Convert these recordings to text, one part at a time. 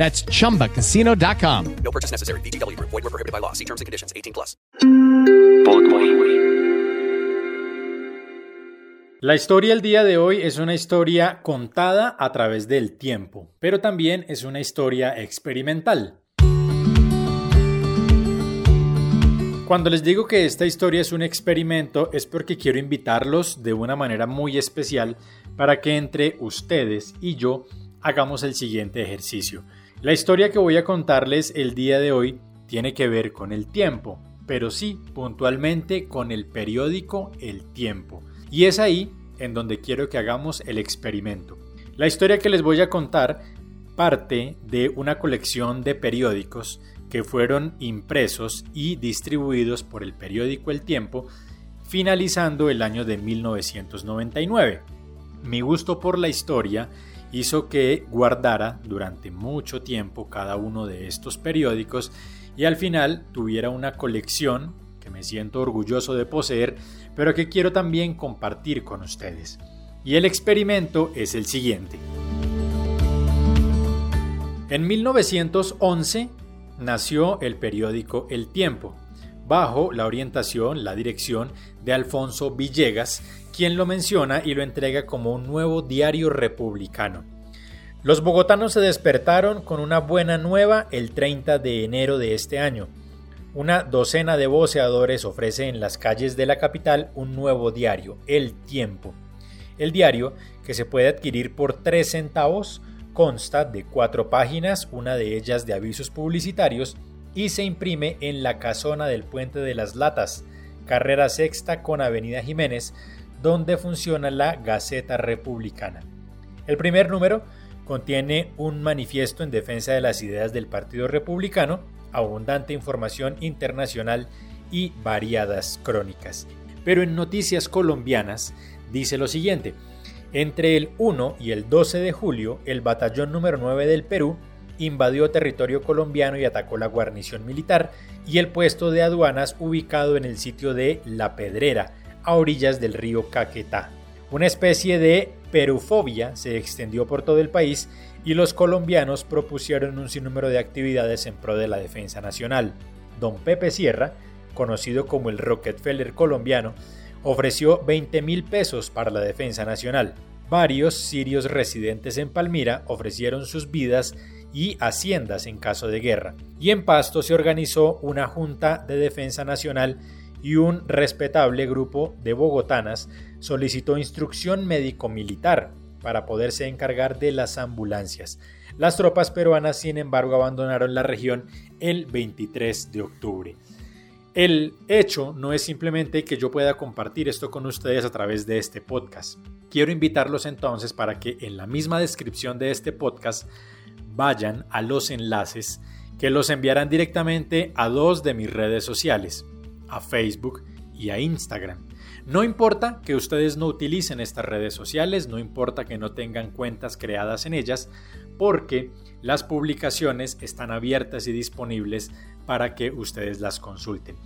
That's chumbacasino.com. No purchase necessary. VGW Group. Void were prohibited by law. See terms and conditions. 18 plus. La historia del día de hoy es una historia contada a través del tiempo, pero también es una historia experimental. Cuando les digo que esta historia es un experimento es porque quiero invitarlos de una manera muy especial para que entre ustedes y yo hagamos el siguiente ejercicio. La historia que voy a contarles el día de hoy tiene que ver con el tiempo, pero sí puntualmente con el periódico El Tiempo. Y es ahí en donde quiero que hagamos el experimento. La historia que les voy a contar parte de una colección de periódicos que fueron impresos y distribuidos por el periódico El Tiempo finalizando el año de 1999. Mi gusto por la historia hizo que guardara durante mucho tiempo cada uno de estos periódicos y al final tuviera una colección que me siento orgulloso de poseer, pero que quiero también compartir con ustedes. Y el experimento es el siguiente. En 1911 nació el periódico El Tiempo, bajo la orientación, la dirección de Alfonso Villegas, quien lo menciona y lo entrega como un nuevo diario republicano. Los bogotanos se despertaron con una buena nueva el 30 de enero de este año. Una docena de voceadores ofrece en las calles de la capital un nuevo diario, El Tiempo. El diario, que se puede adquirir por 3 centavos, consta de cuatro páginas, una de ellas de avisos publicitarios, y se imprime en la casona del Puente de las Latas, carrera sexta con Avenida Jiménez, donde funciona la Gaceta Republicana. El primer número contiene un manifiesto en defensa de las ideas del Partido Republicano, abundante información internacional y variadas crónicas. Pero en Noticias Colombianas dice lo siguiente, entre el 1 y el 12 de julio, el batallón número 9 del Perú invadió territorio colombiano y atacó la guarnición militar y el puesto de aduanas ubicado en el sitio de La Pedrera, a orillas del río Caquetá. Una especie de perufobia se extendió por todo el país y los colombianos propusieron un sinnúmero de actividades en pro de la defensa nacional. Don Pepe Sierra, conocido como el Rockefeller colombiano, ofreció 20 mil pesos para la defensa nacional. Varios sirios residentes en Palmira ofrecieron sus vidas y haciendas en caso de guerra. Y en Pasto se organizó una Junta de Defensa Nacional y un respetable grupo de bogotanas solicitó instrucción médico-militar para poderse encargar de las ambulancias. Las tropas peruanas, sin embargo, abandonaron la región el 23 de octubre. El hecho no es simplemente que yo pueda compartir esto con ustedes a través de este podcast. Quiero invitarlos entonces para que en la misma descripción de este podcast vayan a los enlaces que los enviarán directamente a dos de mis redes sociales, a Facebook y a Instagram. No importa que ustedes no utilicen estas redes sociales, no importa que no tengan cuentas creadas en ellas, porque las publicaciones están abiertas y disponibles para que ustedes las consulten.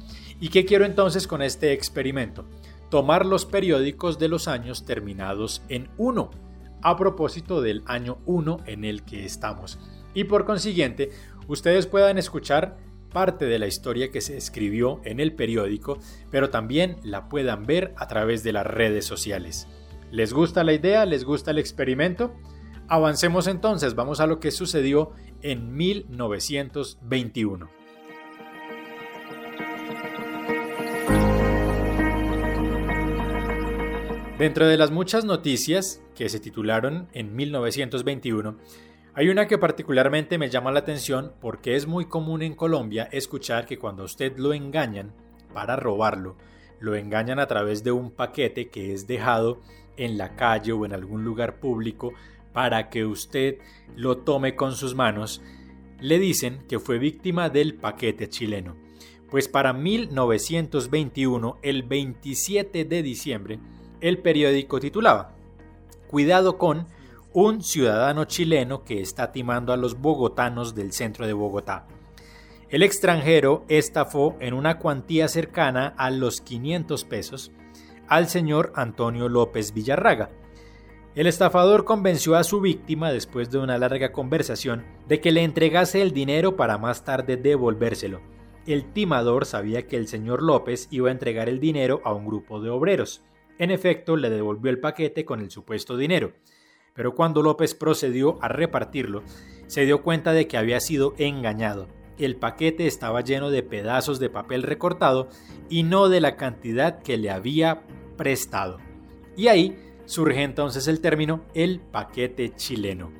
¿Y qué quiero entonces con este experimento? Tomar los periódicos de los años terminados en 1, a propósito del año 1 en el que estamos. Y por consiguiente, ustedes puedan escuchar parte de la historia que se escribió en el periódico, pero también la puedan ver a través de las redes sociales. ¿Les gusta la idea? ¿Les gusta el experimento? Avancemos entonces, vamos a lo que sucedió en 1921. Dentro de las muchas noticias que se titularon en 1921, hay una que particularmente me llama la atención porque es muy común en Colombia escuchar que cuando a usted lo engañan para robarlo, lo engañan a través de un paquete que es dejado en la calle o en algún lugar público para que usted lo tome con sus manos, le dicen que fue víctima del paquete chileno. Pues para 1921, el 27 de diciembre, el periódico titulaba, Cuidado con un ciudadano chileno que está timando a los bogotanos del centro de Bogotá. El extranjero estafó en una cuantía cercana a los 500 pesos al señor Antonio López Villarraga. El estafador convenció a su víctima, después de una larga conversación, de que le entregase el dinero para más tarde devolvérselo. El timador sabía que el señor López iba a entregar el dinero a un grupo de obreros. En efecto, le devolvió el paquete con el supuesto dinero. Pero cuando López procedió a repartirlo, se dio cuenta de que había sido engañado. El paquete estaba lleno de pedazos de papel recortado y no de la cantidad que le había prestado. Y ahí surge entonces el término el paquete chileno.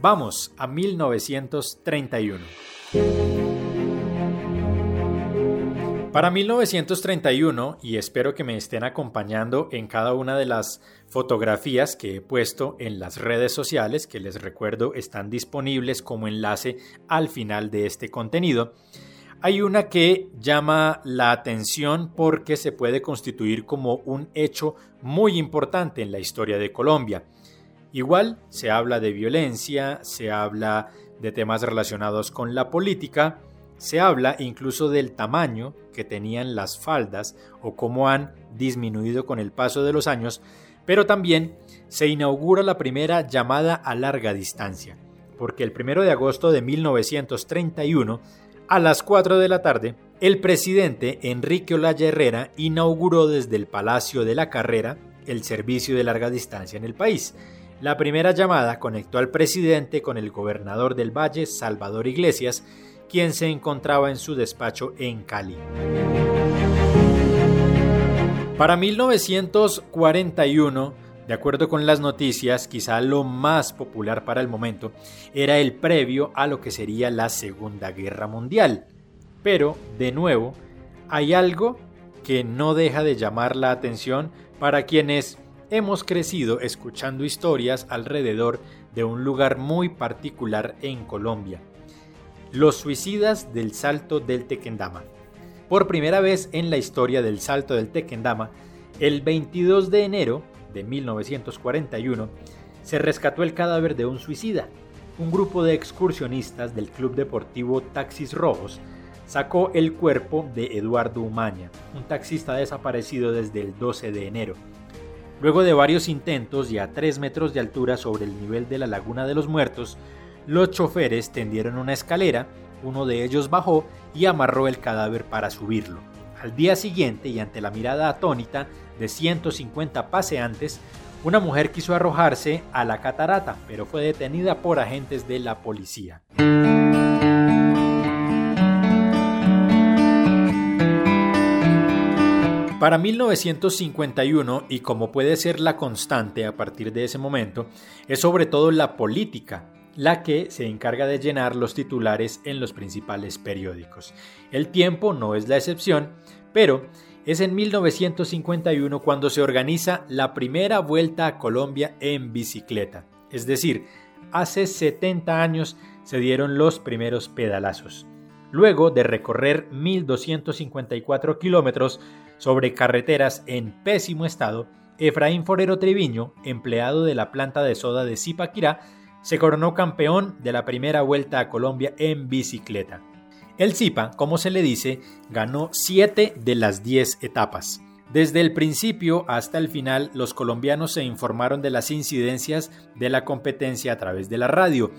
Vamos a 1931. Para 1931, y espero que me estén acompañando en cada una de las fotografías que he puesto en las redes sociales, que les recuerdo están disponibles como enlace al final de este contenido, hay una que llama la atención porque se puede constituir como un hecho muy importante en la historia de Colombia. Igual se habla de violencia, se habla de temas relacionados con la política, se habla incluso del tamaño que tenían las faldas o cómo han disminuido con el paso de los años, pero también se inaugura la primera llamada a larga distancia, porque el 1 de agosto de 1931, a las 4 de la tarde, el presidente Enrique Olaya Herrera inauguró desde el Palacio de la Carrera el servicio de larga distancia en el país. La primera llamada conectó al presidente con el gobernador del Valle, Salvador Iglesias, quien se encontraba en su despacho en Cali. Para 1941, de acuerdo con las noticias, quizá lo más popular para el momento era el previo a lo que sería la Segunda Guerra Mundial. Pero, de nuevo, hay algo que no deja de llamar la atención para quienes hemos crecido escuchando historias alrededor de un lugar muy particular en Colombia, los suicidas del Salto del Tequendama. Por primera vez en la historia del Salto del Tequendama, el 22 de enero de 1941 se rescató el cadáver de un suicida. Un grupo de excursionistas del Club Deportivo Taxis Rojos sacó el cuerpo de Eduardo Umaña, un taxista desaparecido desde el 12 de enero. Luego de varios intentos y a 3 metros de altura sobre el nivel de la Laguna de los Muertos, los choferes tendieron una escalera, uno de ellos bajó y amarró el cadáver para subirlo. Al día siguiente, y ante la mirada atónita de 150 paseantes, una mujer quiso arrojarse a la catarata, pero fue detenida por agentes de la policía. Para 1951, y como puede ser la constante a partir de ese momento, es sobre todo la política la que se encarga de llenar los titulares en los principales periódicos. El tiempo no es la excepción, pero es en 1951 cuando se organiza la primera vuelta a Colombia en bicicleta. Es decir, hace 70 años se dieron los primeros pedalazos. Luego de recorrer 1.254 kilómetros sobre carreteras en pésimo estado, Efraín Forero Treviño, empleado de la planta de soda de Zipaquirá, se coronó campeón de la primera vuelta a Colombia en bicicleta. El Zipa, como se le dice, ganó 7 de las 10 etapas. Desde el principio hasta el final, los colombianos se informaron de las incidencias de la competencia a través de la radio,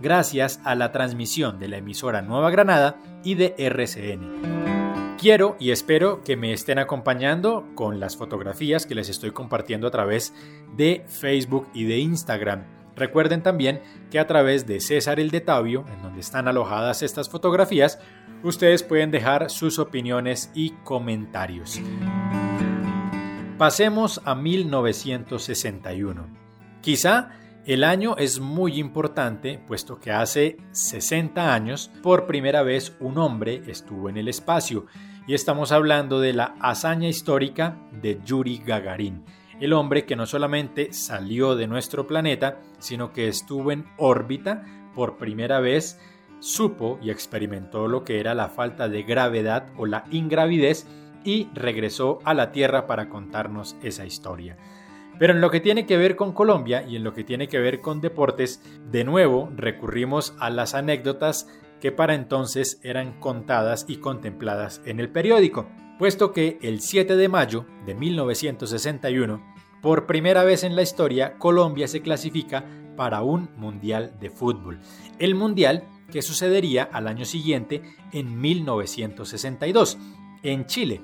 gracias a la transmisión de la emisora Nueva Granada y de RCN. Quiero y espero que me estén acompañando con las fotografías que les estoy compartiendo a través de Facebook y de Instagram. Recuerden también que a través de César el de Tabio, en donde están alojadas estas fotografías, ustedes pueden dejar sus opiniones y comentarios. Pasemos a 1961. Quizá el año es muy importante, puesto que hace 60 años, por primera vez un hombre estuvo en el espacio, y estamos hablando de la hazaña histórica de Yuri Gagarin, el hombre que no solamente salió de nuestro planeta, sino que estuvo en órbita por primera vez, supo y experimentó lo que era la falta de gravedad o la ingravidez y regresó a la Tierra para contarnos esa historia. Pero en lo que tiene que ver con Colombia y en lo que tiene que ver con deportes, de nuevo recurrimos a las anécdotas que para entonces eran contadas y contempladas en el periódico, puesto que el 7 de mayo de 1961, por primera vez en la historia, Colombia se clasifica para un Mundial de Fútbol. El Mundial que sucedería al año siguiente en 1962, en Chile.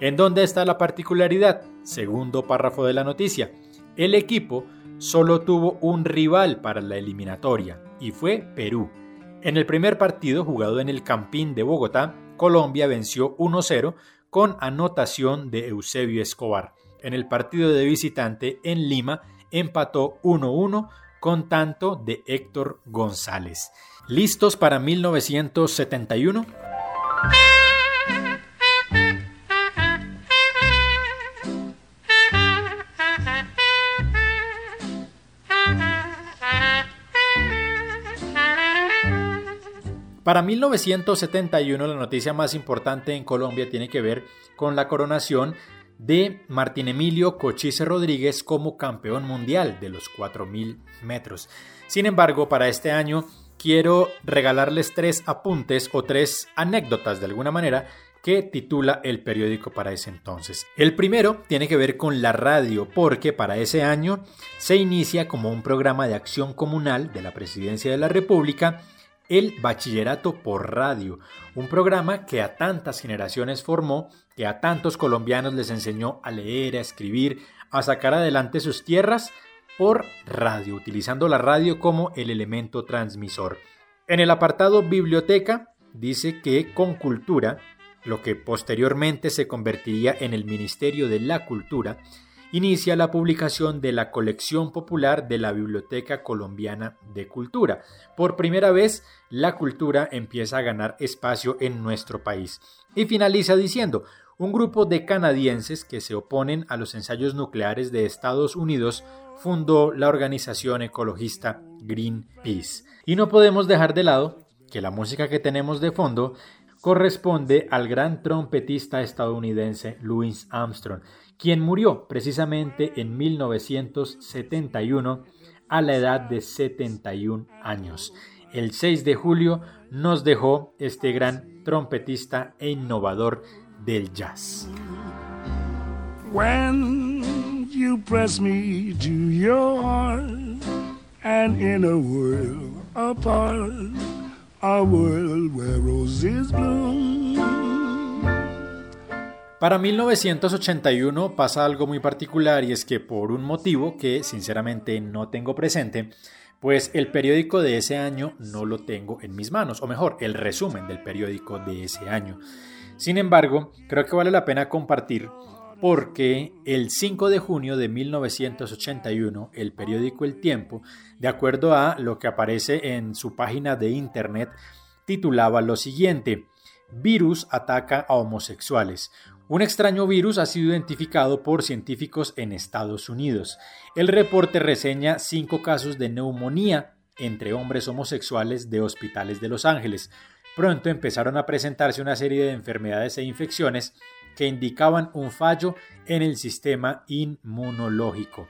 ¿En dónde está la particularidad? Segundo párrafo de la noticia. El equipo solo tuvo un rival para la eliminatoria y fue Perú. En el primer partido jugado en el Campín de Bogotá, Colombia venció 1-0 con anotación de Eusebio Escobar. En el partido de visitante en Lima empató 1-1 con tanto de Héctor González. ¿Listos para 1971? Para 1971 la noticia más importante en Colombia tiene que ver con la coronación de Martín Emilio Cochise Rodríguez como campeón mundial de los 4.000 metros. Sin embargo, para este año quiero regalarles tres apuntes o tres anécdotas de alguna manera que titula el periódico para ese entonces. El primero tiene que ver con la radio, porque para ese año se inicia como un programa de acción comunal de la Presidencia de la República el Bachillerato por Radio, un programa que a tantas generaciones formó, que a tantos colombianos les enseñó a leer, a escribir, a sacar adelante sus tierras por radio, utilizando la radio como el elemento transmisor. En el apartado Biblioteca dice que con cultura, lo que posteriormente se convertiría en el Ministerio de la Cultura, inicia la publicación de la colección popular de la Biblioteca Colombiana de Cultura. Por primera vez, la cultura empieza a ganar espacio en nuestro país. Y finaliza diciendo, un grupo de canadienses que se oponen a los ensayos nucleares de Estados Unidos fundó la organización ecologista Greenpeace. Y no podemos dejar de lado que la música que tenemos de fondo corresponde al gran trompetista estadounidense Louis Armstrong, quien murió precisamente en 1971 a la edad de 71 años. El 6 de julio nos dejó este gran trompetista e innovador del jazz. When you press me to your heart, and in a world apart, a world where roses bloom. Para 1981 pasa algo muy particular y es que por un motivo que sinceramente no tengo presente, pues el periódico de ese año no lo tengo en mis manos, o mejor, el resumen del periódico de ese año. Sin embargo, creo que vale la pena compartir porque el 5 de junio de 1981 el periódico El Tiempo, de acuerdo a lo que aparece en su página de internet, titulaba lo siguiente, Virus ataca a homosexuales. Un extraño virus ha sido identificado por científicos en Estados Unidos. El reporte reseña cinco casos de neumonía entre hombres homosexuales de hospitales de Los Ángeles. Pronto empezaron a presentarse una serie de enfermedades e infecciones que indicaban un fallo en el sistema inmunológico.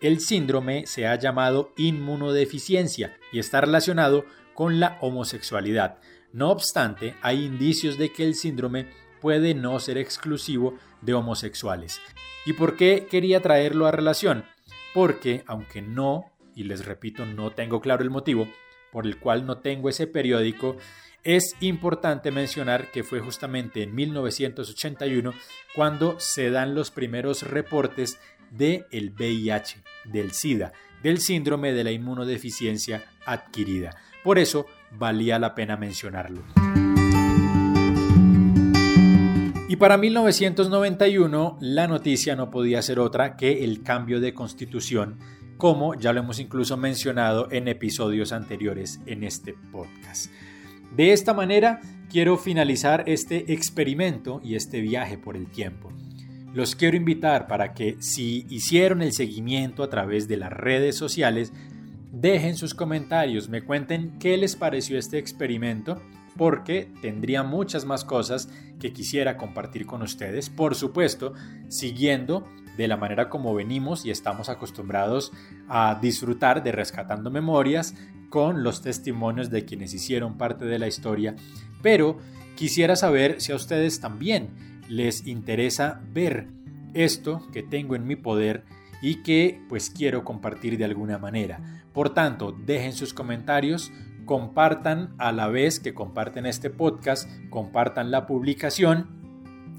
El síndrome se ha llamado inmunodeficiencia y está relacionado con la homosexualidad. No obstante, hay indicios de que el síndrome puede no ser exclusivo de homosexuales. ¿Y por qué quería traerlo a relación? Porque, aunque no, y les repito, no tengo claro el motivo por el cual no tengo ese periódico, es importante mencionar que fue justamente en 1981 cuando se dan los primeros reportes del el VIH, del SIDA, del síndrome de la inmunodeficiencia adquirida. Por eso valía la pena mencionarlo. Y para 1991 la noticia no podía ser otra que el cambio de constitución, como ya lo hemos incluso mencionado en episodios anteriores en este podcast. De esta manera quiero finalizar este experimento y este viaje por el tiempo. Los quiero invitar para que si hicieron el seguimiento a través de las redes sociales, dejen sus comentarios, me cuenten qué les pareció este experimento porque tendría muchas más cosas que quisiera compartir con ustedes, por supuesto, siguiendo de la manera como venimos y estamos acostumbrados a disfrutar de Rescatando Memorias con los testimonios de quienes hicieron parte de la historia, pero quisiera saber si a ustedes también les interesa ver esto que tengo en mi poder y que pues quiero compartir de alguna manera. Por tanto, dejen sus comentarios, compartan a la vez que comparten este podcast, compartan la publicación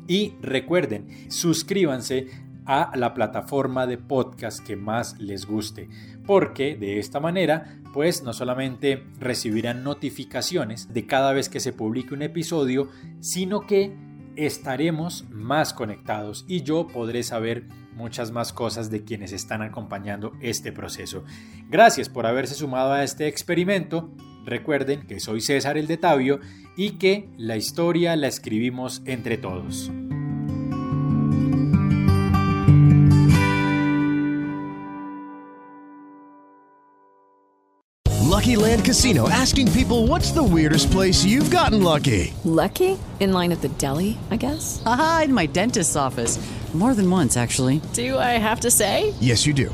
y recuerden, suscríbanse a la plataforma de podcast que más les guste, porque de esta manera, pues no solamente recibirán notificaciones de cada vez que se publique un episodio, sino que estaremos más conectados y yo podré saber muchas más cosas de quienes están acompañando este proceso. Gracias por haberse sumado a este experimento. Recuerden que soy César el de Tabio y que la historia la escribimos entre todos. Lucky Land Casino asking people what's the weirdest place you've gotten lucky? Lucky? In line at the deli, I guess? Aha, in my dentist's office. More than once, actually. Do I have to say? Yes, you do.